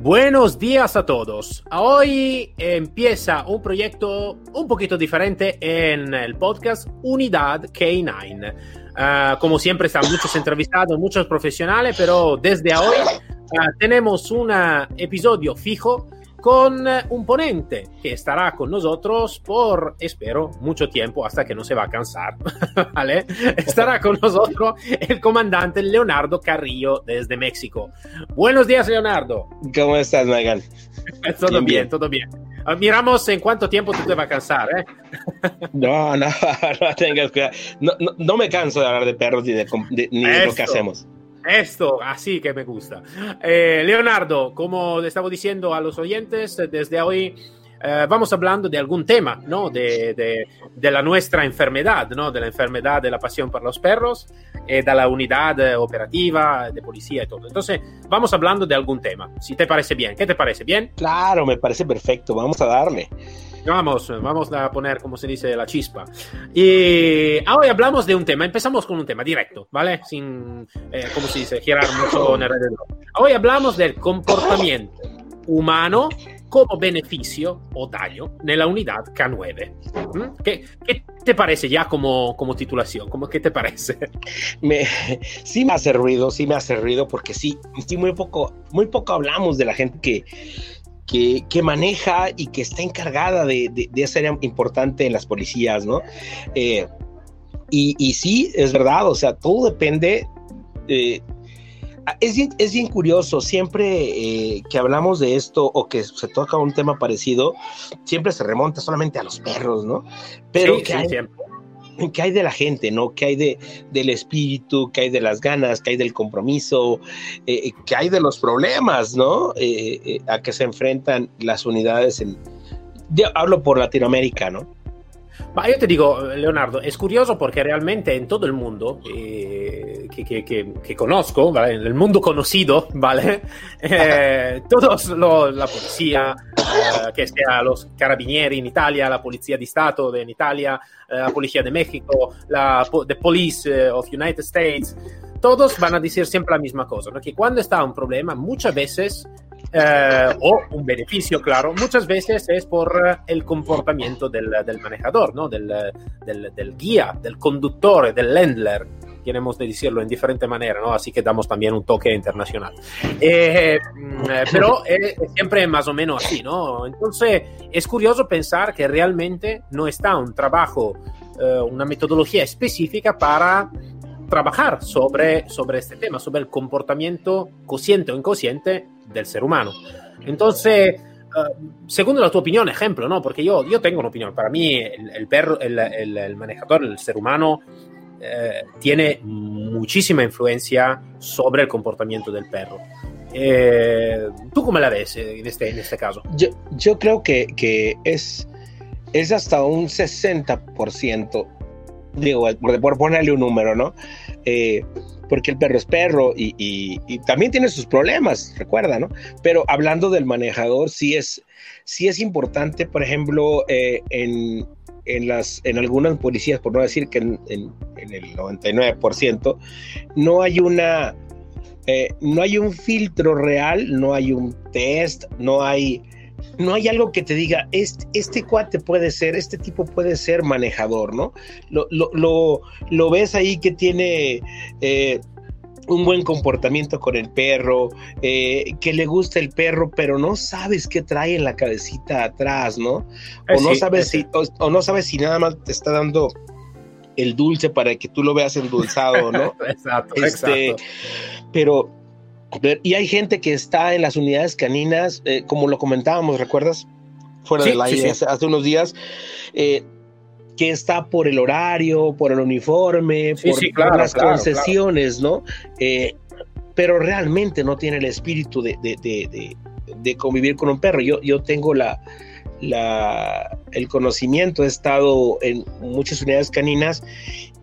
Buenos días a todos. Hoy empieza un proyecto un poquito diferente en el podcast Unidad K9. Ah, como siempre están muchos entrevistados, muchos profesionales, pero desde hoy ah, tenemos un episodio fijo con un ponente que estará con nosotros por, espero, mucho tiempo hasta que no se va a cansar. ¿Vale? Estará con nosotros el comandante Leonardo Carrillo desde México. Buenos días, Leonardo. ¿Cómo estás, Megan? todo bien, todo bien. Ah, miramos en cuánto tiempo tú te vas a cansar, ¿eh? No, no, no tengas cuidado. No, no, me canso de hablar de perros ni de, ni de lo que hacemos. Esto, así que me gusta. Eh, Leonardo, como le estaba diciendo a los oyentes, desde hoy eh, vamos hablando de algún tema, ¿no? De, de, de, la nuestra enfermedad, ¿no? De la enfermedad de la pasión por los perros, eh, de la unidad operativa, de policía y todo. Entonces, vamos hablando de algún tema, si te parece bien. ¿Qué te parece bien? Claro, me parece perfecto, vamos a darle. Vamos, vamos a poner, como se dice, la chispa. Y hoy hablamos de un tema. Empezamos con un tema directo, ¿vale? Sin, eh, como se dice, girar mucho en alrededor. Hoy hablamos del comportamiento humano como beneficio o daño en la unidad K9. ¿Mm? ¿Qué, ¿Qué, te parece ya como, como titulación? ¿Cómo, ¿Qué te parece? Me, sí me hace ruido, sí me hace ruido porque sí, sí muy, poco, muy poco hablamos de la gente que que, maneja y que está encargada de, de, de esa área importante en las policías, ¿no? Eh, y, y, sí, es verdad, o sea, todo depende. Eh, es, bien, es bien curioso, siempre eh, que hablamos de esto o que se toca un tema parecido, siempre se remonta solamente a los perros, ¿no? Pero sí, que sí, hay, siempre. ¿Qué hay de la gente, no? ¿Qué hay de, del espíritu? ¿Qué hay de las ganas? ¿Qué hay del compromiso? Eh, ¿Qué hay de los problemas, no? Eh, eh, a que se enfrentan las unidades en... Yo hablo por Latinoamérica, ¿no? Ma io ti dico, Leonardo, es curioso porque realmente en todo el mundo eh, que, que, que, conozco, ¿vale? en el mundo conocido, ¿vale? Eh, todos lo, la policía, eh, que sea los carabinieri en Italia, la policía di Stato en Italia, la policía de México, la the Police of United States, todos van a decir siempre la misma cosa, ¿no? que cuando está un problema, muchas veces eh, o un beneficio, claro, muchas veces es por el comportamiento del, del manejador, ¿no? del, del, del, guía, del conductor, del landler. Queremos decirlo en diferente manera, ¿no? Así que damos también un toque internacional. Eh, pero es siempre más o menos así, ¿no? Entonces es curioso pensar que realmente no está un trabajo, eh, una metodología específica para trabajar sobre, sobre este tema, sobre el comportamiento consciente o inconsciente del ser humano. Entonces, uh, según la tu opinión, ejemplo, ¿no? Porque yo, yo tengo una opinión. Para mí, el, el perro, el, el, el, manejador, el ser humano, eh, tiene muchísima influencia sobre el comportamiento del perro. Eh, ¿Tú cómo la ves en este, en este caso? Yo, yo creo que, que es, es hasta un 60%, digo, por, por ponerle un número, ¿no? Eh, porque el perro es perro y, y, y, también tiene sus problemas, recuerda, ¿no? Pero hablando del manejador, sí es, sí es importante, por ejemplo, eh, en, en, las, en algunas policías, por no decir que en, el 99%, no hay una... Eh, no hay un filtro real, no hay un test, no hay, no hay algo que te diga, este, este cuate puede ser, este tipo puede ser manejador, ¿no? Lo, lo, lo, lo ves ahí que tiene eh, un buen comportamiento con el perro, eh, que le gusta el perro, pero no sabes qué trae en la cabecita atrás, ¿no? O Eh, no sabes sí. si, o, o no sabes si nada más te está dando el dulce para que tú lo veas endulzado, ¿no? exacto, Este, exacto. pero, y hay gente que está en las unidades caninas, eh, como lo comentábamos, ¿recuerdas? Fuera Sí, del aire. Hace, hace unos días, eh, que está por el horario, por el uniforme, Sí, por, sí, por claro, las claro, concesiones, ¿no? Eh, pero realmente no tiene el espíritu de, de- de- convivir con un perro. Yo, yo tengo la, la, el conocimiento, he estado en muchas unidades caninas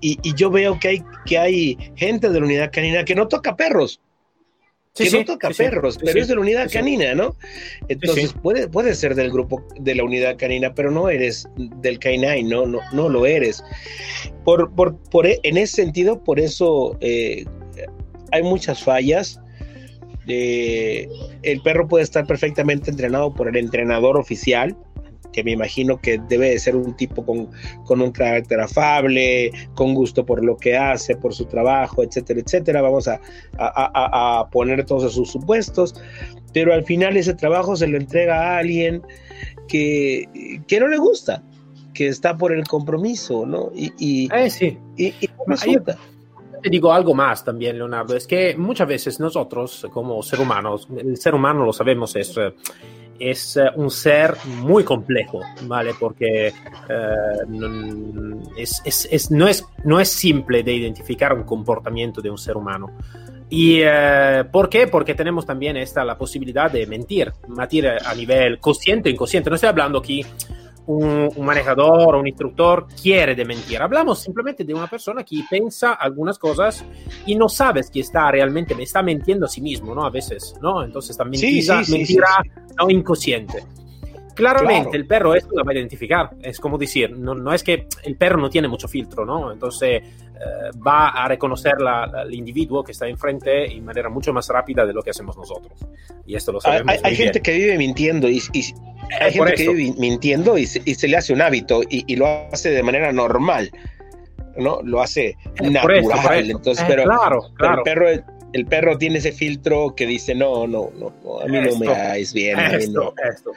y, yo veo que hay, que hay gente de la unidad canina que no toca perros. Que no toca perros, pero es de la unidad canina, ¿no? Entonces Puede, puede ser del grupo de la unidad canina, pero no eres del canine, no, no, no lo eres. Por, por, por, en ese sentido, por eso eh, hay muchas fallas. Eh, el perro puede estar perfectamente entrenado por el entrenador oficial, que me imagino que debe de ser un tipo con, un carácter afable, con gusto por lo que hace, por su trabajo, etcétera, etcétera. Vamos a, poner todos sus supuestos, pero al final ese trabajo se lo entrega a alguien que, que no le gusta, que está por el compromiso, ¿no? Y, y, eh, sí. y, y resulta te digo algo más también, Leonardo, es que muchas veces nosotros como ser humanos, el ser humano lo sabemos, es, es un ser muy complejo, ¿vale? Porque eh, es, es, no, es, no es simple de identificar un comportamiento de un ser humano. ¿Y eh, por qué? Porque tenemos también esta la posibilidad de mentir, mentir a nivel consciente inconsciente. No estoy hablando aquí un, manejador o un instructor quiere de mentir. Hablamos simplemente de una persona que piensa algunas cosas y no sabes que está realmente, me está mintiendo a sí mismo, ¿no? A veces, ¿no? Entonces también mentira, no inconsciente. Claramente el perro esto lo va a identificar, es como decir, no, no, es que el perro no tiene mucho filtro, ¿no? Entonces eh, va a reconocer el individuo que está enfrente de manera mucho más rápida de lo que hacemos nosotros. Y esto lo sabemos. Hay, hay gente que vive mintiendo y, hay gente que vive mintiendo y se, le hace un hábito y, lo hace de manera normal, ¿no? Lo hace natural. Entonces, eh, pero, claro, claro. el perro el perro tiene ese filtro que dice, no, no, no, a mí no me hagáis bien. Esto, esto.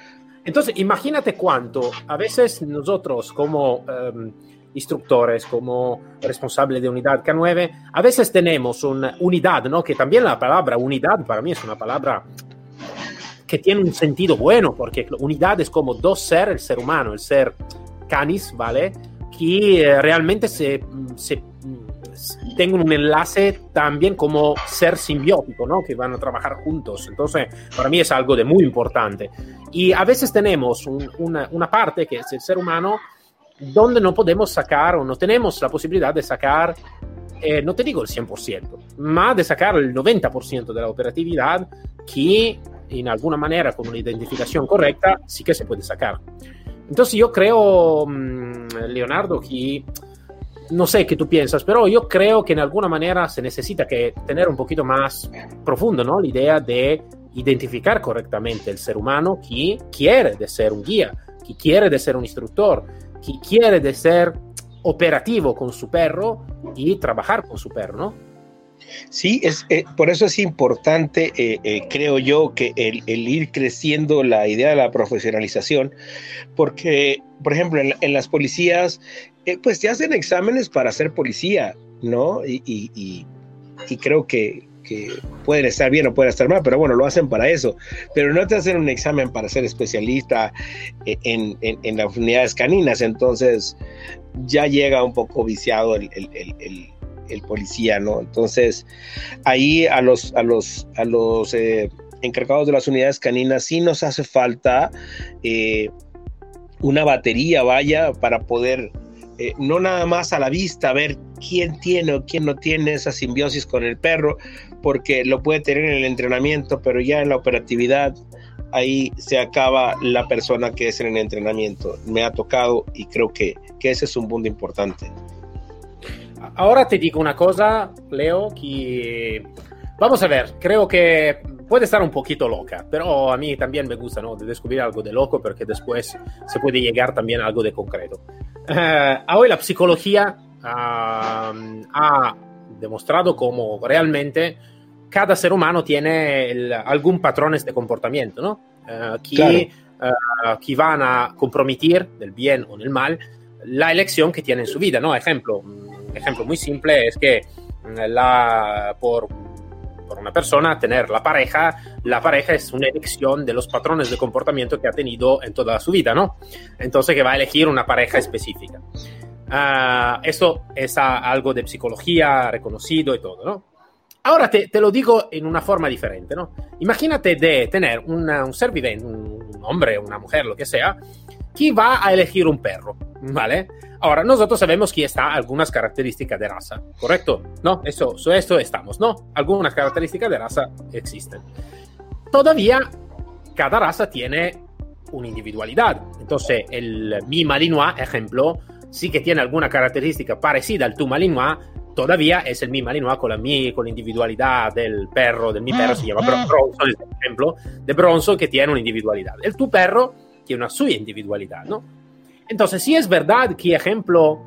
Entonces, imagínate cuánto a veces nosotros como em, instructores, como responsables de unidad K9, a veces tenemos una unidad, ¿no? Que también la palabra unidad para mí es una palabra que tiene un sentido bueno, porque unidad es como dos seres, el ser humano, el ser canis, ¿vale? Que eh, realmente se, se tengo un enlace también como ser simbiótico, ¿no? Que van a trabajar juntos. Entonces, para mí es algo de muy importante. Y a veces tenemos una, una, parte que es el ser humano donde no podemos sacar o no tenemos la posibilidad de sacar, eh, no te digo el 100%, más de sacar el 90% de la operatividad que en alguna manera con una identificación correcta sí que se puede sacar. Entonces yo creo, mm, Leonardo, que no sé qué tú piensas, pero yo creo que en alguna manera se necesita que tener un poquito más profundo, ¿no? La idea de identificar correctamente el ser humano que quiere de ser un guía, que quiere de ser un instructor, que quiere de ser operativo con su perro y trabajar con su perro, ¿no? Sí, es, eh, por eso es importante, eh, eh, creo yo, que el, ir creciendo la idea de la profesionalización, porque, por ejemplo, en, las policías, pues te hacen exámenes para ser policía, ¿no? Y, creo que, pueden estar bien o pueden estar mal, pero bueno, lo hacen para eso. Pero no te hacen un examen para ser especialista en, las unidades caninas, entonces ya llega un poco viciado el policía, ¿no? Entonces, ahí a los, a los, a los eh, encargados de las unidades caninas sí nos hace falta eh, una batería, vaya, para poder eh, no nada más a la vista ver quién tiene o quién no tiene esa simbiosis con el perro, porque lo puede tener en el entrenamiento, pero ya en la operatividad ahí se acaba la persona que es en el entrenamiento. Me ha tocado y creo que, que ese es un punto importante. Ahora te digo una cosa, Leo, que vamos a ver, creo que puede estar un poquito loca, pero a mí también me gusta ¿no? descubrir algo de loco porque después se puede llegar también a algo de concreto. Uh, hoy la psicología uh, ha demostrado cómo realmente cada ser humano tiene el, algún patrones de comportamiento, ¿no? Uh, que, claro. que van a comprometer, del bien o del mal, la elección que tiene en su vida, ¿no? Ejemplo, ejemplo muy simple es que la, por, por una persona tener la pareja, la pareja es una elección de los patrones de comportamiento que ha tenido en toda su vida, ¿no? Entonces que va a elegir una pareja específica. Uh, esto es algo de psicología reconocido y todo, ¿no? Ahora te, te, lo digo en una forma diferente, ¿no? Imagínate de tener una, un ser vivente, un hombre, una mujer, lo que sea, que va a elegir un perro, ¿vale? Ahora, nosotros sabemos que está algunas características de raza, ¿correcto? No, eso, eso estamos, ¿no? Algunas características de raza existen. Todavía, cada raza tiene una individualidad. Entonces, el mi Malinois, ejemplo, sí que tiene alguna característica parecida al tu Malinois, todavía es el mi Malinois con la, mi, con la individualidad del perro, del mi perro se llama Bronson, ejemplo, de Bronson que tiene una individualidad. El tu perro tiene una suya individualidad, ¿no? Entonces, si es verdad que, ejemplo,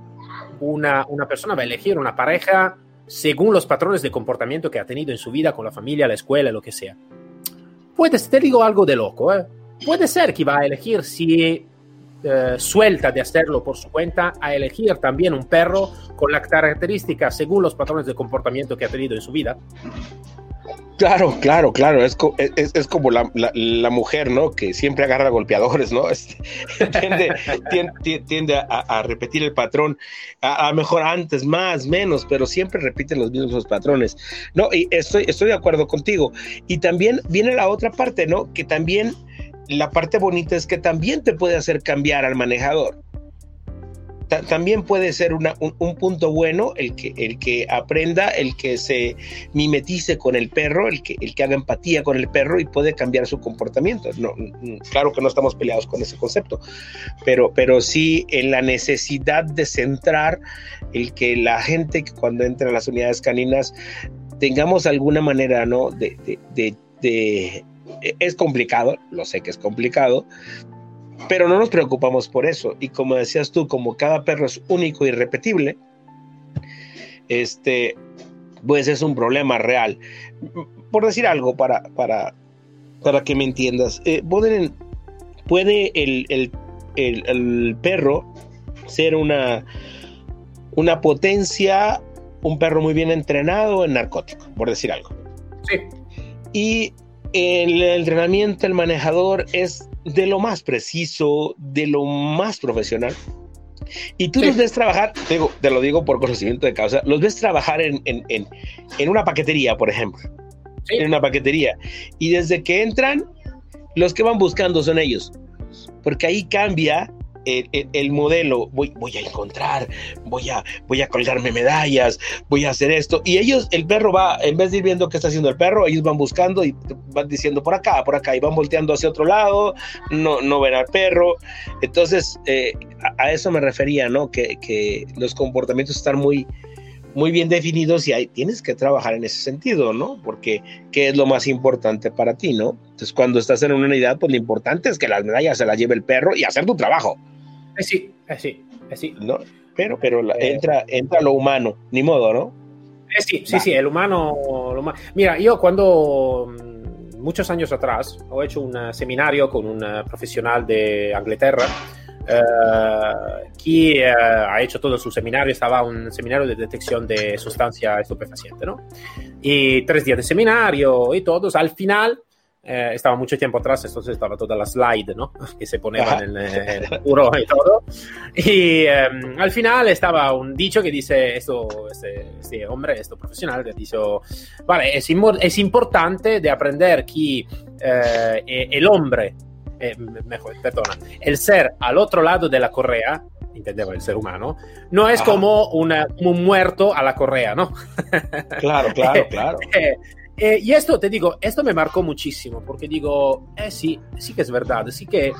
una, una persona va a elegir una pareja según los patrones de comportamiento que ha tenido en su vida con la familia, la escuela, lo que sea. Puede, te digo algo de loco, ¿eh? puede ser que va a elegir si eh, suelta de hacerlo por su cuenta, a elegir también un perro con las características según los patrones de comportamiento que ha tenido en su vida. Claro, claro, claro. Es, es, es como la, la, mujer, ¿no? Que siempre agarra golpeadores, ¿no? Este, tiende, tiende, a, repetir el patrón, a, a, mejor antes, más, menos, pero siempre repiten los mismos patrones. No, y estoy, estoy de acuerdo contigo. Y también viene la otra parte, ¿no? Que también la parte bonita es que también te puede hacer cambiar al manejador. También puede ser un, punto bueno el que, el que aprenda, el que se mimetice con el perro, el que, el que haga empatía con el perro y puede cambiar su comportamiento. No, claro que no estamos peleados con ese concepto, pero, pero sí en la necesidad de centrar el que la gente cuando entra a las unidades caninas tengamos alguna manera ¿no? de, de es complicado, lo sé que es complicado, pero no nos preocupamos por eso. Y como decías tú, como cada perro es único y e irrepetible, este, pues es un problema real. Por decir algo, para, para, para que me entiendas, eh, puede, puede el, el, el, perro ser una, una potencia, un perro muy bien entrenado en narcótico, por decir algo. Sí. Y el entrenamiento el manejador es de lo más preciso, de lo más profesional. Y tú los ves trabajar, te, te, lo digo por conocimiento de causa, los ves trabajar en, en, en, en una paquetería, por ejemplo. En una paquetería. Y desde que entran, los que van buscando son ellos. Porque ahí cambia el, modelo, voy, voy, a encontrar, voy a, voy a colgarme medallas, voy a hacer esto. Y ellos, el perro va, en vez de ir viendo qué está haciendo el perro, ellos van buscando y van diciendo por acá, por acá, y van volteando hacia otro lado, no, no ven al perro. Entonces, eh, a, eso me refería, ¿no? Que, que, los comportamientos están muy, muy bien definidos y ahí tienes que trabajar en ese sentido, ¿no? Porque qué es lo más importante para ti, ¿no? Entonces, cuando estás en una unidad, pues lo importante es que las medallas se las lleve el perro y hacer tu trabajo. Eh, sí, eh, sí, eh, sí. ¿No? Pero, pero entra, entra lo humano, ni modo, ¿no? sí, sí, sí, el humano, Mira, yo cuando mm, muchos años atrás he hecho un seminario con un profesional de Inglaterra que ha hecho todo su seminario, estaba un seminario de detección de sustancia estupefaciente, ¿no? Y tres días de seminario y todos, al final eh, estaba mucho tiempo atrás, entonces estaba toda la slide, ¿no? Que se ponían en, el muro y todo. Y um, al final estaba un dicho que dice, esto, este, este hombre, este profesional, que dice, vale, es, es importante de aprender que eh, e, el hombre, eh, mejor, perdona, el ser al otro lado de la correa, entendeva el ser humano, no es como, una, un muerto a la correa, ¿no? Claro, claro, claro. Eh, y esto, te digo, esto me marcó muchísimo, porque digo, eh sí, sí que es verdad, sí que,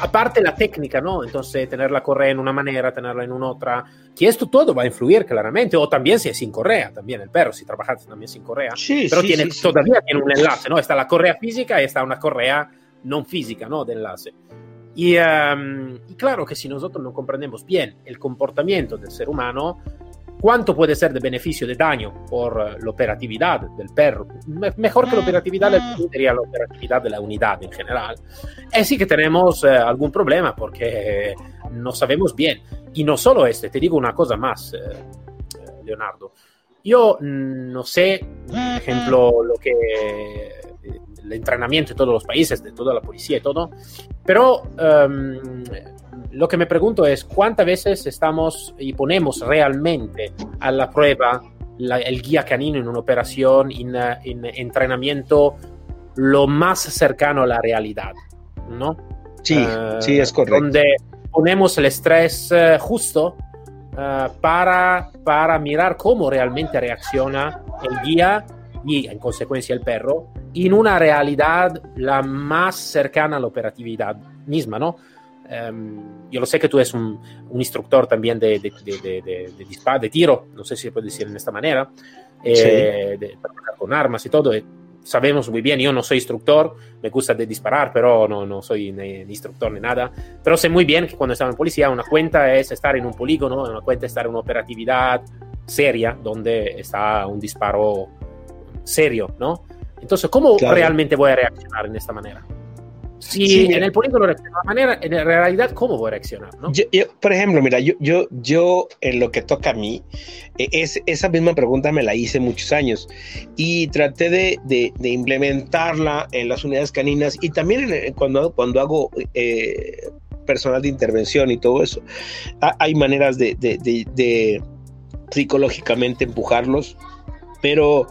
aparte la técnica, ¿no? Entonces, tener la correa en una manera, tenerla en una otra, que esto todo va a influir claramente, o también si es sin correa, también el perro, si trabajas también sin correa, sí, pero sí, tiene, sí, todavía tiene un enlace, ¿no? Está la correa física y está una correa no física, ¿no? De enlace. Y, um, y claro que si nosotros no comprendemos bien el comportamiento del ser humano, cuánto puede ser de beneficio de daño por eh, la operatividad del perro. mejor que la operatividad del perro sería la operatividad de la unidad en general. Es sí que tenemos eh, algún problema porque no sabemos bien. Y no solo este, te digo una cosa más, eh, Leonardo. Yo mm, no sé, por ejemplo, lo que el entrenamiento de todos los países, de toda la policía y todo, pero um, lo que me pregunto es cuántas veces estamos y ponemos realmente a la prueba el guía canino en una operación, en, entrenamiento lo más cercano a la realidad, ¿no? Sí, uh, sí, es correcto. Donde ponemos el estrés uh, justo uh, para, para mirar cómo realmente reacciona el guía y en consecuencia el perro en una realidad la más cercana a la operatividad misma, ¿no? Um, yo lo sé que tú eres un, un instructor también de, de, de, de, disparo, de tiro, no sé si se puede decir en esta manera, eh, sí. de, con armas y todo. sabemos muy bien, yo no soy instructor, me gusta de disparar, pero no, no soy ni, ni, instructor ni nada. Pero sé muy bien que cuando estaba en policía, una cuenta es estar en un polígono, una cuenta es estar en una operatividad seria, donde está un disparo serio, ¿no? Entonces, ¿cómo claro. realmente voy a reaccionar en esta manera? Si sí, en el polígono reacciona de manera, en realidad, ¿cómo voy a reaccionar? ¿no? Yo, yo, por ejemplo, mira, yo, yo, yo en lo que toca a mí, eh, es, esa misma pregunta me la hice muchos años y traté de, de, de implementarla en las unidades caninas y también en, cuando, cuando hago eh, personal de intervención y todo eso. Hay maneras de, de psicológicamente empujarlos, pero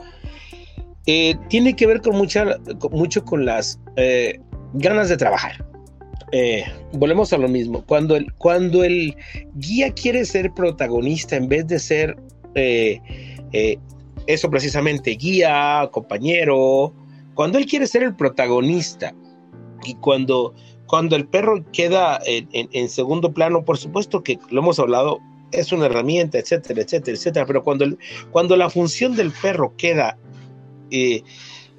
eh, tiene que ver con, mucha, con mucho con las eh, ganas de trabajar. Eh, volvemos a lo mismo. Cuando el, cuando el guía quiere ser protagonista en vez de ser eh, eh, eso precisamente, guía, compañero, cuando él quiere ser el protagonista y cuando, cuando el perro queda en, segundo plano, por supuesto que lo hemos hablado, es una herramienta, etcétera, etcétera, etcétera, pero cuando, cuando la función del perro queda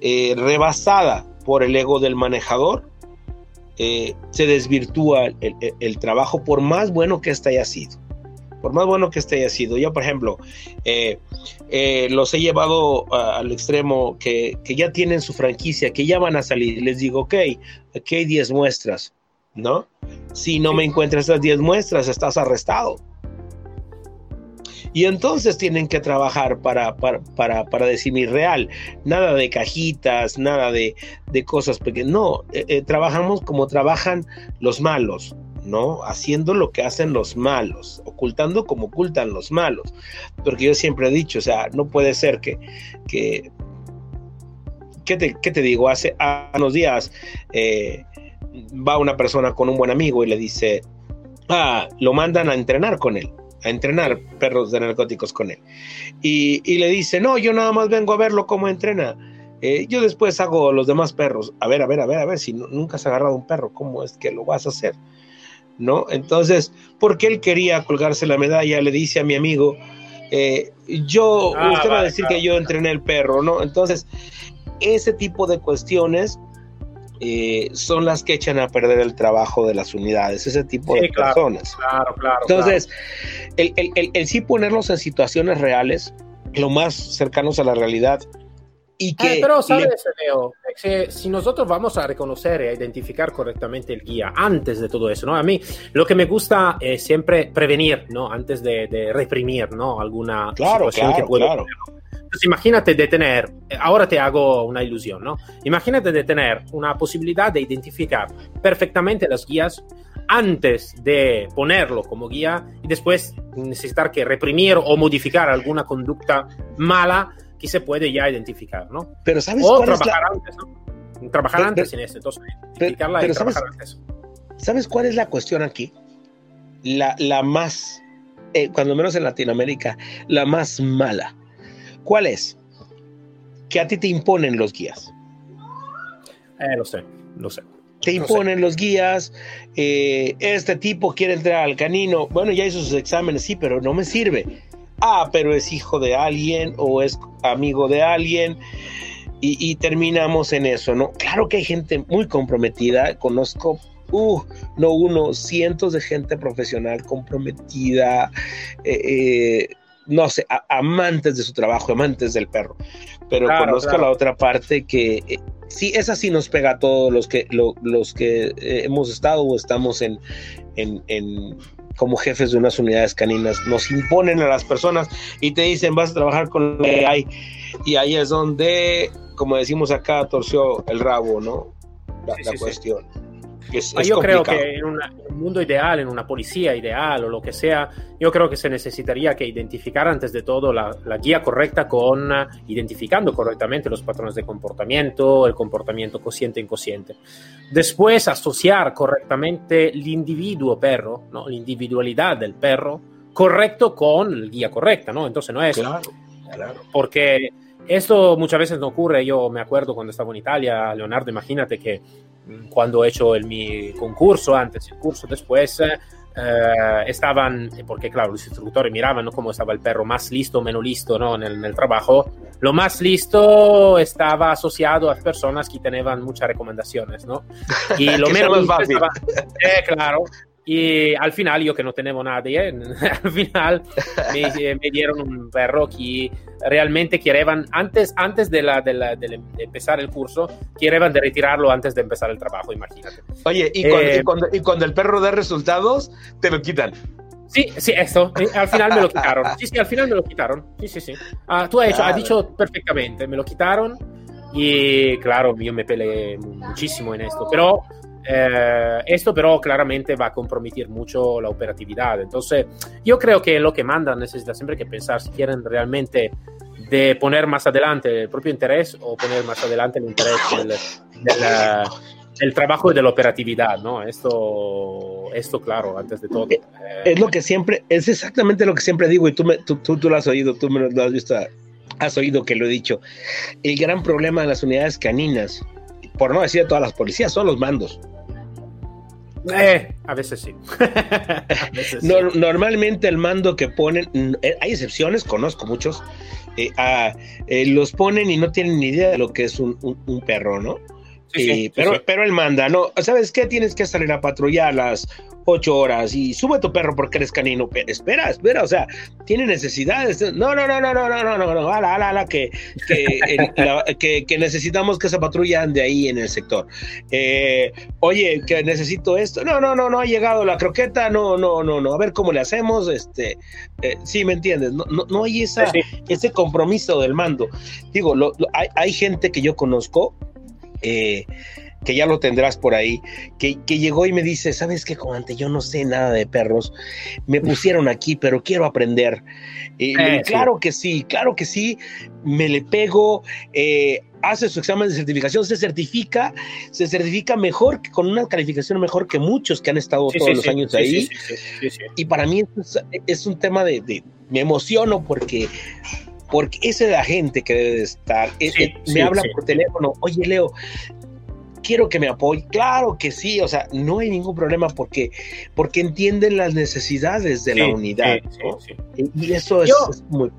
rebasada por el ego del manejador, eh, se desvirtúa el, el, el, trabajo por más bueno que éste haya sido. Por más bueno que este haya sido. Yo, por ejemplo, eh, eh, los he llevado al extremo que, que, ya tienen su franquicia, que ya van a salir. Les digo, ok, aquí hay 10 muestras, ¿no? Si no me encuentras esas 10 muestras, estás arrestado. Y entonces tienen que trabajar para, para, para, para decir mi real, nada de cajitas, nada de, de cosas pequeñas. No, eh, eh, trabajamos como trabajan los malos, ¿no? Haciendo lo que hacen los malos, ocultando como ocultan los malos. Porque yo siempre he dicho, o sea, no puede ser que, que ¿qué te, qué te digo? Hace unos días eh, va una persona con un buen amigo y le dice, ah, lo mandan a entrenar con él a entrenar perros de narcóticos con él. Y, y, le dice, no, yo nada más vengo a verlo cómo entrena. Eh, yo después hago los demás perros. A ver, a ver, a ver, a ver, si no, nunca has agarrado un perro, ¿cómo es que lo vas a hacer? ¿No? Entonces, porque él quería colgarse la medalla, le dice a mi amigo, eh, yo, ah, usted vale, va a decir claro. que yo entrené el perro, ¿no? Entonces, ese tipo de cuestiones eh, son las que echan a perder el trabajo de las unidades, ese tipo sí, de claro, personas. Claro, claro. Entonces, claro. El, el, el, el, sí ponerlos en situaciones reales, lo más cercanos a la realidad. Y que eh, pero sabes, le... Leo, que si nosotros vamos a reconocer e identificar correctamente el guía antes de todo eso, ¿no? A mí lo que me gusta es siempre prevenir, ¿no? Antes de, de reprimir, ¿no? Alguna claro, situación claro, que puede claro. Entonces, imagínate de tener, ahora te hago una ilusión, ¿no? Imagínate de tener una posibilidad de identificar perfectamente las guías antes de ponerlo como guía y después necesitar que reprimir o modificar alguna conducta mala que se puede ya identificar, ¿no? Pero ¿sabes o cuál trabajar es la... antes, ¿no? Trabajar pero, antes en esto, entonces identificarla pero, pero y trabajar ¿sabes, antes. ¿Sabes cuál es la cuestión aquí? La, la más, eh, cuando menos en Latinoamérica, la más mala ¿Cuál es? Que a ti te imponen los guías. Eh, lo sé, lo sé. Te imponen los guías, eh, este tipo quiere entrar al canino, bueno, ya hizo sus exámenes, sí, pero no me sirve. Ah, pero es hijo de alguien o es amigo de alguien y, y terminamos en eso, ¿no? Claro que hay gente muy comprometida, conozco uh, no uno, cientos de gente profesional comprometida, eh, eh, no sé, a, amantes de su trabajo, amantes del perro. Pero claro, conozco claro. la otra parte que eh, sí, esa sí nos pega a todos los que, lo, los que eh, hemos estado o estamos en, en, en, como jefes de unas unidades caninas. Nos imponen a las personas y te dicen, vas a trabajar con lo que hay. Y ahí es donde, como decimos acá, torció el rabo, ¿no? La, sí, la sí, cuestión. Sí. Es, es yo creo que en, una, en, un mundo ideal, en una policía ideal o lo que sea, yo creo que se necesitaría que identificar antes de todo la, la guía correcta con identificando correctamente los patrones de comportamiento, el comportamiento consciente e inconsciente. Después asociar correctamente el individuo perro, ¿no? la individualidad del perro, correcto con la guía correcta, ¿no? Entonces no es... Claro, claro. Porque esto muchas veces no ocurre. Yo me acuerdo cuando estaba en Italia, Leonardo, imagínate que cuando he hecho el, mi concurso, antes el curso, después, eh, estaban, porque claro, los instructores miraban ¿no? cómo estaba el perro, más listo o menos listo ¿no? en, el, en el trabajo. Lo más listo estaba asociado a personas que tenían muchas recomendaciones, ¿no? Y lo menos listo estaba, eh, claro, y al final, yo que no tengo nadie, al final me, me, dieron un perro que realmente querían, antes, antes de, la, de, la, de, empezar el curso, querían de retirarlo antes de empezar el trabajo, imagínate. Oye, ¿y, cuando, eh, y, cuando, y cuando el perro da resultados, te lo quitan. Sí, sí, esto. Al final me lo quitaron. Sí, sí, al final me lo quitaron. Sí, sí, sí. Ah, tú has, hecho, has dicho perfectamente. Me lo quitaron y claro, yo me peleé muchísimo en esto. Pero eh, esto pero claramente va a comprometer mucho la operatividad. Entonces, yo creo que lo que mandan necesita siempre que pensar si quieren realmente de poner más adelante el propio interés o poner más adelante el interés del, del, del trabajo y de la operatividad, ¿no? Esto, esto claro, antes de todo. Eh, es lo que siempre, es exactamente lo que siempre digo y tú, me, tú, tú, tú lo has oído, tú me lo has visto, has oído que lo he dicho. El gran problema de las unidades caninas por no decir todas las policías, son los mandos. Eh, a veces sí. a veces no, sí. Normalmente el mando que ponen, eh, hay excepciones, conozco muchos, eh, a, eh, los ponen y no tienen ni idea de lo que es un, un, un perro, ¿no? Sí, sí, pero, sí. pero él manda, ¿no? ¿Sabes qué? Tienes que salir a patrullar las ocho horas y sube tu perro porque eres canino. Pero espera, espera, o sea, tiene necesidades. No, no, no, no, no, no, no, no, no, ala, ala, ala, que, que, el, la, que, que, necesitamos que se patrullan de ahí en el sector. Eh, oye, que necesito esto. No, no, no, no ha llegado la croqueta. No, no, no, no. A ver cómo le hacemos. Este, eh, sí, me entiendes. No, no, no hay esa, ese compromiso del mando. Digo, lo, lo, hay, hay gente que yo conozco eh, que ya lo tendrás por ahí, que, que, llegó y me dice, ¿sabes qué, comandante? Yo no sé nada de perros, me pusieron aquí, pero quiero aprender. Eh, eh, claro sí. que sí, claro que sí, me le pego, eh, hace su examen de certificación, se certifica, se certifica mejor, con una calificación mejor que muchos que han estado sí, todos sí, los años ahí. Y para mí es, es un tema de, de, me emociono porque porque esa es la gente que debe de estar. Sí, eh, me habla sí. por teléfono, oye Leo, quiero que me apoye. Claro que sí, o sea, no hay ningún problema porque, porque entienden las necesidades de la unidad. ¿no? Y eso es, Yo, es muy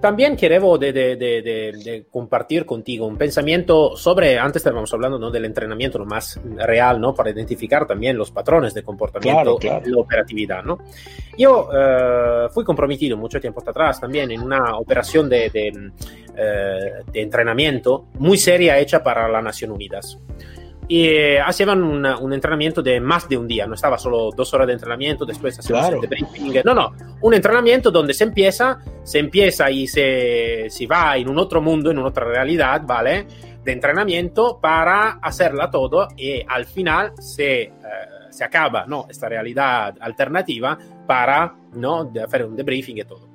también quiero de, de, de, de, compartir contigo un pensamiento sobre, antes estábamos hablando ¿no? del entrenamiento lo más real, ¿no? Para identificar también los patrones de comportamiento claro, claro. y la operatividad, ¿no? Yo uh, fui comprometido mucho tiempo atrás también en una operación de, uh, de entrenamiento muy seria hecha para las Naciones Unidas y eh, hacían una, un entrenamiento de más de un día, no estaba solo dos horas de entrenamiento, después hacían claro. el briefing, no, no, un entrenamiento donde se empieza, se empieza y se, se va en un otro mundo, en otra realidad, ¿vale? De entrenamiento para hacerla todo y al final se, eh, se acaba, ¿no? Esta realidad alternativa para, ¿no? De hacer un debriefing y todo.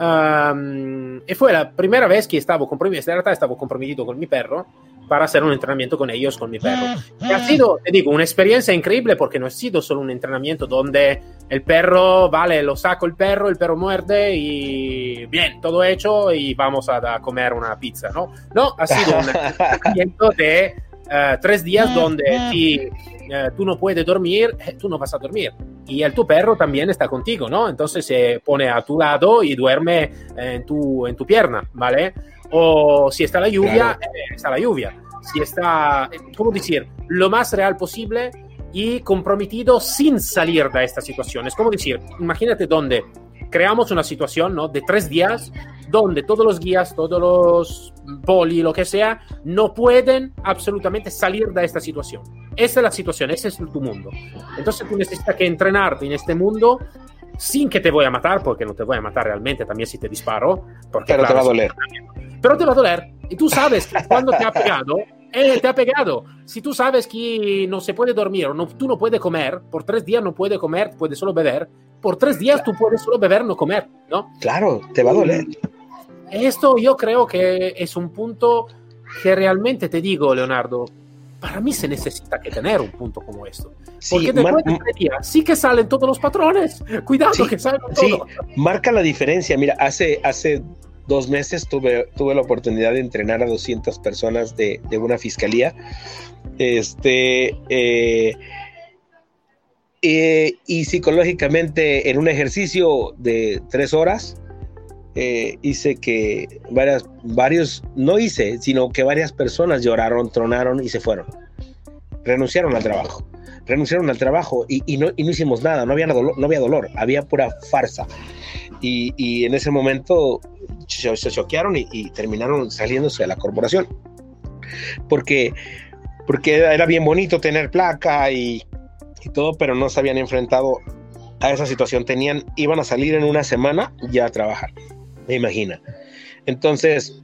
Um, y fue la primera vez que estaba comprometido, en realidad estaba comprometido con mi perro para hacer un entrenamiento con ellos, con mi perro. Y ha sido, te digo, una experiencia increíble porque no ha sido solo un entrenamiento donde el perro, vale, lo saco el perro, el perro muerde y bien, todo hecho y vamos a, a comer una pizza, ¿no? No, ha sido un entrenamiento de uh, tres días donde si uh, tú no puedes dormir, eh, tú no vas a dormir. Y el tu perro también está contigo, ¿no? Entonces se pone a tu lado y duerme en tu, en tu pierna, ¿vale? o si está la lluvia, claro. eh, está la lluvia. Si está, ¿cómo decir? Lo más real posible y comprometido sin salir de esta situación. Es como decir, imagínate donde creamos una situación ¿no? de tres días donde todos los guías, todos los poli, lo que sea, no pueden absolutamente salir de esta situación. Esa es la situación, ese es tu mundo. Entonces tú necesitas que entrenarte en este mundo sin que te voy a matar, porque no te voy a matar realmente también si te disparo. Porque, Pero claro, te va a doler pero te va a doler. Y tú sabes que cuando te ha pegado, Eh, te ha pegado. Si tú sabes que no se puede dormir, o no, tú no puedes comer, por tres días no puedes comer, puedes solo beber, por tres días tú puedes solo beber, no comer, ¿no? Claro, te va a doler. Esto yo creo que es un punto que realmente te digo, Leonardo, para mí se necesita que tener un punto como esto. Porque después de tres días sí que salen todos los patrones. Cuidado que salen todos. Sí, marca la diferencia. Mira, hace, hace dos meses tuve, tuve la oportunidad de entrenar a 200 personas de, de una fiscalía. Este, eh, eh, y psicológicamente en un ejercicio de tres horas, eh, hice que varias, varios, no hice, sino que varias personas lloraron, tronaron y se fueron. Renunciaron al trabajo. Renunciaron al trabajo y, no, y no, hicimos nada, no había no había dolor, había pura farsa. Y, y en ese momento se, choquearon y, terminaron saliéndose de la corporación. Porque, porque era bien bonito tener placa y, y todo, pero no se habían enfrentado a esa situación. Tenían, iban a salir en una semana ya a trabajar me imagina. Entonces,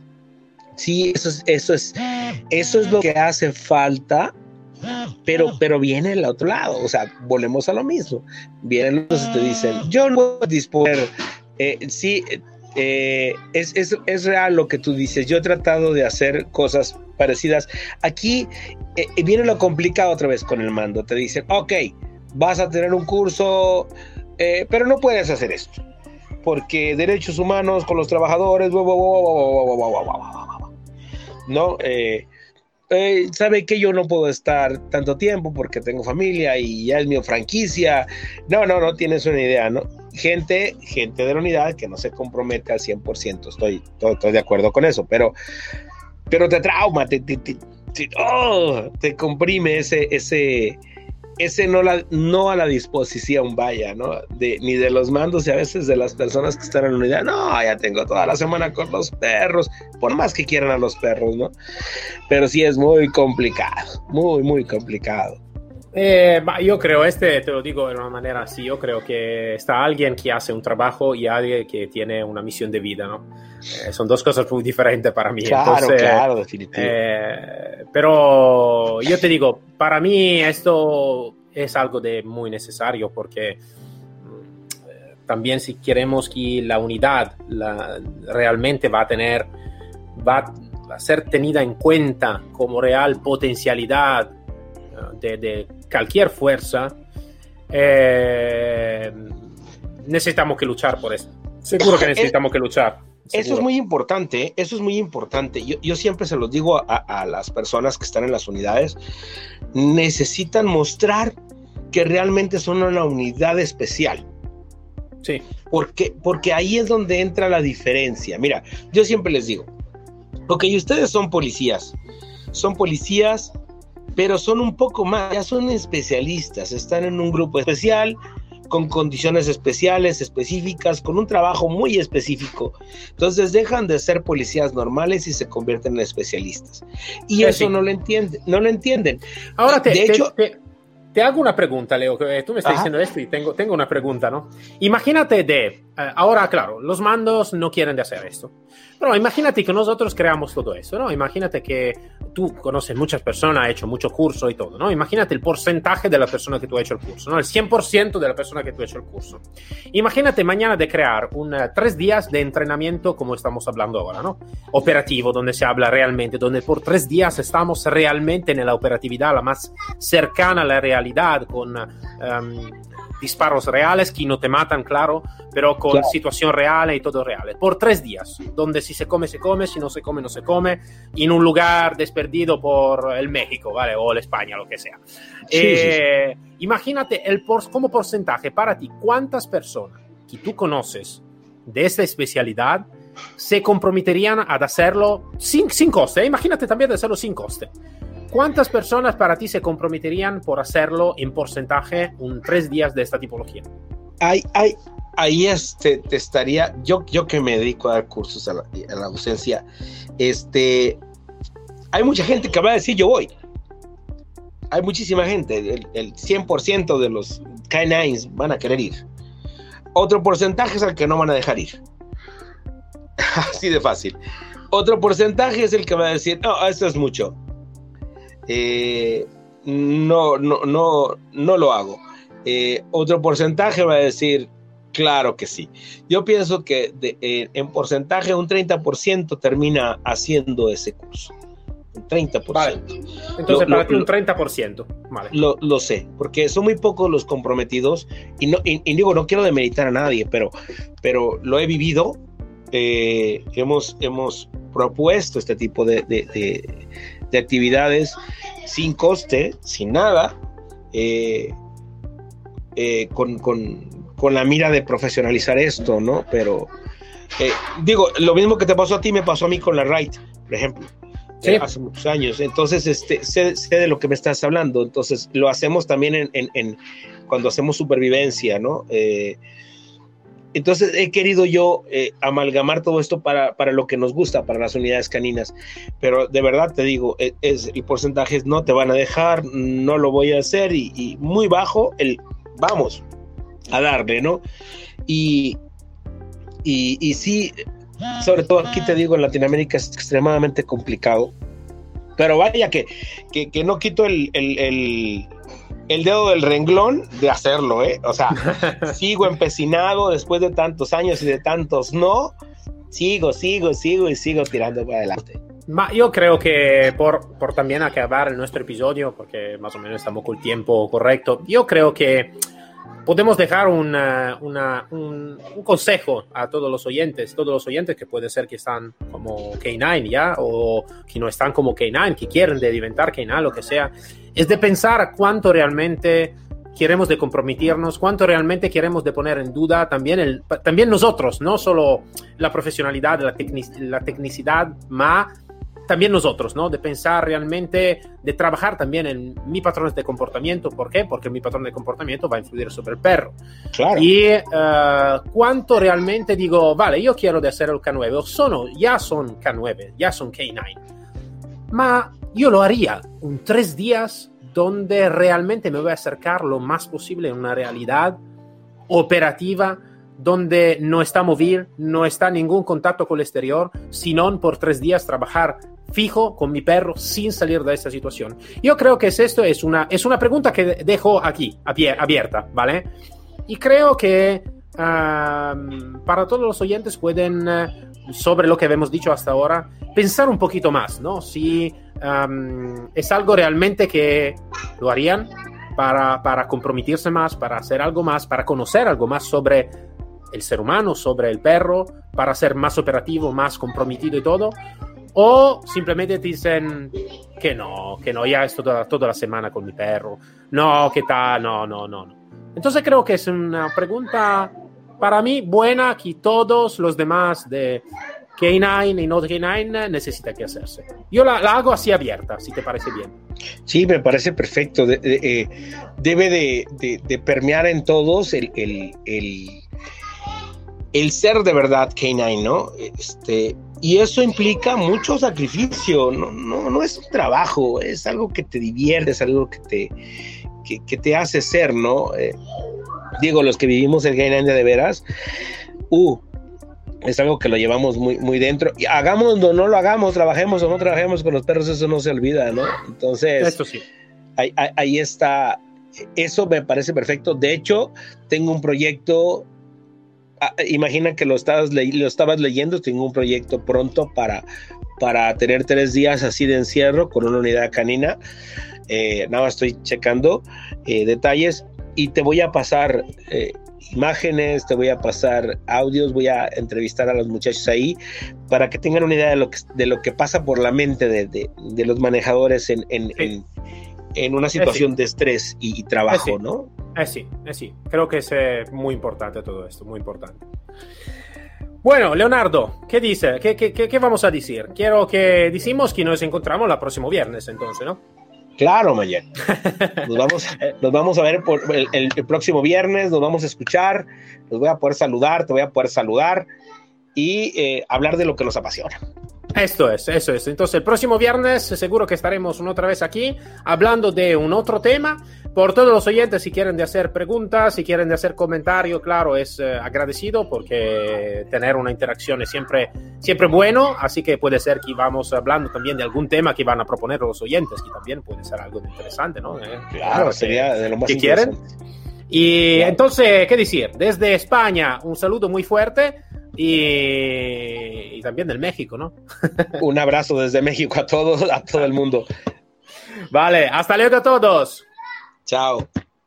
sí, eso es, eso es, eso es lo que hace falta, pero, pero viene el otro lado, o sea, volvemos a lo mismo. Vienen los que te dicen, yo no puedo disponer, eh, sí, eh, es, es, real lo que tú dices, yo he tratado de hacer cosas parecidas. Aquí eh, viene lo complicado otra vez con el mando, te dicen, ok, vas a tener un curso, pero no puedes hacer esto porque derechos humanos con los trabajadores, ¿no? Eh, eh, sabe que yo no puedo estar tanto tiempo porque tengo familia y ya es mi franquicia. No, no, no tienes una idea, ¿no? Gente, gente de la unidad que no se compromete al 100%, estoy, estoy, de acuerdo con eso, pero, pero te trauma, te, te, te, te oh, comprime ese, ese, ese no, la, no a la disposición, vaya, ¿no? De, ni de los mandos y a veces de las personas que están en la unidad. No, ya tengo toda la semana con los perros, por más que quieran a los perros, ¿no? Pero sí es muy complicado, muy, muy complicado. Eh, yo creo, este te lo digo de una manera así, yo creo que está alguien que hace un trabajo y alguien que tiene una misión de vida, ¿no? Eh, son dos cosas muy diferentes para mí. Claro, claro, definitivamente. Eh, pero yo te digo, para mí esto es algo de muy necesario porque mm, también si queremos que la unidad la, realmente va a tener, va a ser tenida en cuenta como real potencialidad de, de cualquier fuerza, eh, necesitamos que luchar por eso. Seguro que necesitamos que luchar. Eso es muy importante, eso es muy importante. Yo, yo siempre se los digo a, a, las personas que están en las unidades, necesitan mostrar que realmente son una unidad especial. Sí. Porque, porque ahí es donde entra la diferencia. Mira, yo siempre les digo, ok, ustedes son policías, son policías pero son un poco más, ya son especialistas, están en un grupo especial, con condiciones especiales, específicas, con un trabajo muy específico. Entonces dejan de ser policías normales y se convierten en especialistas. Y eso no lo entienden, no lo entienden. Ahora te, de hecho, te, hago una pregunta, Leo, que tú me estás diciendo esto y tengo, tengo una pregunta, ¿no? Imagínate de, eh, ahora claro, los mandos no quieren de hacer esto. Pero imagínate que nosotros creamos todo eso, ¿no? Imagínate que tú conoces muchas personas, has hecho mucho curso y todo, ¿no? Imagínate el porcentaje de la persona que tú has hecho el curso, ¿no? El 100% de la persona que tú has hecho el curso. Imagínate mañana de crear un uh, tres días de entrenamiento como estamos hablando ahora, ¿no? Operativo, donde se habla realmente, donde por tres días estamos realmente en la operatividad la más cercana a la realidad, con um, disparos reales que no te matan, claro, pero con claro. situación real y todo real. Por tres días, donde si se come, se come, si no se come, no se come, en un lugar desperdido por el México, ¿vale? O el España, lo que sea. Sí, eh, sí. Imagínate el por, como porcentaje para ti, cuántas personas que tú conoces de esta especialidad se comprometerían a hacerlo sin, sin coste. Imagínate también de hacerlo sin coste. ¿Cuántas personas para ti se comprometerían por hacerlo en porcentaje un tres días de esta tipología? Hay, hay, ahí este, te estaría, yo, yo que me dedico a dar cursos a la, a la docencia, este, hay mucha gente que va a decir yo voy. Hay muchísima gente, el, el 100% de los K9s van a querer ir. Otro porcentaje es el que no van a dejar ir. Así de fácil. Otro porcentaje es el que va a decir, no, esto es mucho eh, no, no, no, no lo hago. Eh, otro porcentaje va a decir, claro que sí. Yo pienso que en porcentaje un 30% termina haciendo ese curso. Un 30%. Entonces, para ti un 30%. Vale. Lo, lo, sé, porque son muy pocos los comprometidos y, no, y, digo, no quiero demeritar a nadie, pero, pero lo he vivido. Eh, hemos, hemos propuesto este tipo de, de, de, actividades sin coste, sin nada, eh, eh, con, con, con, la mira de profesionalizar esto, ¿no? Pero digo, lo mismo que te pasó a ti me pasó a mí con la RITE, por ejemplo hace muchos años. Entonces, este, sé, de lo que me estás hablando. Entonces, lo hacemos también en, en, cuando hacemos supervivencia, ¿no? Entonces, he querido yo eh, amalgamar todo esto para, para, lo que nos gusta, para las unidades caninas. Pero de verdad te digo, e, es, el porcentaje no te van a dejar, no lo voy a hacer y, muy bajo el vamos a darle, ¿no? Y, y, y sí, sobre todo aquí te digo, en Latinoamérica es extremadamente complicado. Pero vaya que, que, no quito el, el, dedo del renglón de hacerlo, ¿eh? O sea, sigo empecinado después de tantos años y de tantos no. Sigo, sigo, sigo y sigo tirando para adelante. yo creo que por, por también acabar nuestro episodio, porque más o menos estamos con el tiempo correcto, yo creo que podemos dejar una, un, consejo a todos los oyentes, todos los oyentes que puede ser que están como K9 ya, o que no están como K9, que quieren de inventar K9, lo que sea, es de pensar cuánto realmente queremos de comprometernos, cuánto realmente queremos de poner en duda también, el, también nosotros, no solo la profesionalidad, la, la tecnicidad, más también nosotros, ¿no? De pensar realmente, de trabajar también en mi patrones de comportamiento. ¿Por qué? Porque mi patrón de comportamiento va a influir sobre el perro. Claro. Y uh, cuánto realmente digo, vale, yo quiero de hacer el K9, o sono, ya son K9, ya son K9. Ma yo lo haría un tres días donde realmente me voy a acercar lo más posible a una realidad operativa donde no está móvil, no está ningún contacto con el exterior, sino por tres días trabajar fijo con mi perro sin salir de esta situación? Yo creo que esto es una, es una pregunta que dejo aquí, abierta, ¿vale? Y creo que para todos los oyentes pueden, eh, sobre lo que hemos dicho hasta ahora, pensar un poquito más, ¿no? Si es algo realmente que lo harían para, para comprometerse más, para hacer algo más, para conocer algo más sobre el ser humano, sobre el perro, para ser más operativo, más comprometido y todo, o simplemente te dicen que no, que no, ya esto toda, toda la semana con mi perro. No, ¿qué tal? No, no, no, no. Entonces creo que es una pregunta para mí buena que todos los demás de K9 y no K9 necesitan que hacerse. Yo la, hago así abierta, si te parece bien. Sí, me parece perfecto. Eh, debe de, de, permear en todos el, el, el, el, ser de verdad K9, ¿no? Este, y eso implica mucho sacrificio, no, no, no es un trabajo, es algo que te divierte, es algo que te, que, te hace ser, ¿no? Eh, digo, los que vivimos el Gainander de veras, uh, es algo que lo llevamos muy, muy dentro. Y hagamos o no lo hagamos, trabajemos o no trabajemos con los perros, eso no se olvida, ¿no? Entonces, sí. ahí, ahí está. Eso me parece perfecto. De hecho, tengo un proyecto Ah, imagina que lo estabas, lo estabas leyendo, tengo un proyecto pronto para, para tener tres días así de encierro con una unidad canina. Eh, nada más estoy checando eh, detalles y te voy a pasar eh, imágenes, te voy a pasar audios, voy a entrevistar a los muchachos ahí para que tengan una idea de lo que, de lo que pasa por la mente de, de, los manejadores en, en, en, una situación de estrés y, trabajo, ¿no? Eh sí, eh sí, creo que es eh, muy importante todo esto, muy importante. Bueno, Leonardo, ¿qué dice? ¿Qué, qué, qué vamos a decir? Quiero que decimos que nos encontramos el próximo viernes, entonces, ¿no? Claro, Mayer. Nos vamos, nos vamos a ver por el, próximo viernes, nos vamos a escuchar, nos voy a poder saludar, te voy a poder saludar y eh, hablar de lo que nos apasiona. Esto es, eso es. Entonces, el próximo viernes seguro que estaremos una otra vez aquí hablando de un otro tema. Por todos los oyentes, si quieren de hacer preguntas, si quieren de hacer comentarios, claro, es eh, agradecido porque tener una interacción es siempre, siempre bueno. Así que puede ser que vamos hablando también de algún tema que van a proponer los oyentes, que también puede ser algo interesante, ¿no? Eh, claro, sería de lo más que quieren. Y entonces, ¿qué decir? Desde España, un saludo muy fuerte y, y también del México, ¿no? un abrazo desde México a todos, a todo el mundo. Vale, hasta luego a todos. Chao.